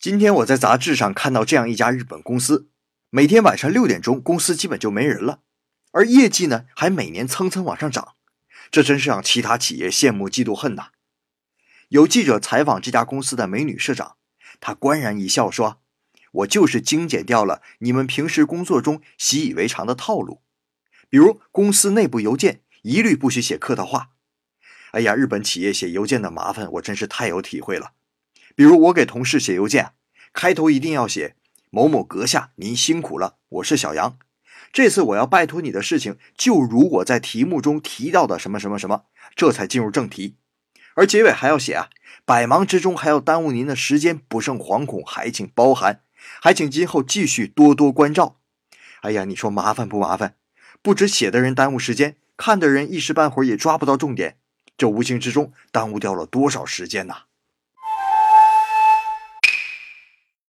今天我在杂志上看到这样一家日本公司，每天晚上六点钟，公司基本就没人了，而业绩呢还每年蹭蹭往上涨，这真是让其他企业羡慕嫉妒恨呐。有记者采访这家公司的美女社长，她官然一笑说：“我就是精简掉了你们平时工作中习以为常的套路，比如公司内部邮件一律不许写客套话。”哎呀，日本企业写邮件的麻烦，我真是太有体会了。比如我给同事写邮件，开头一定要写“某某阁下，您辛苦了，我是小杨，这次我要拜托你的事情，就如我在题目中提到的什么什么什么”，这才进入正题。而结尾还要写啊，百忙之中还要耽误您的时间，不胜惶恐，还请包涵，还请今后继续多多关照。哎呀，你说麻烦不麻烦？不止写的人耽误时间，看的人一时半会儿也抓不到重点。这无形之中耽误掉了多少时间呐！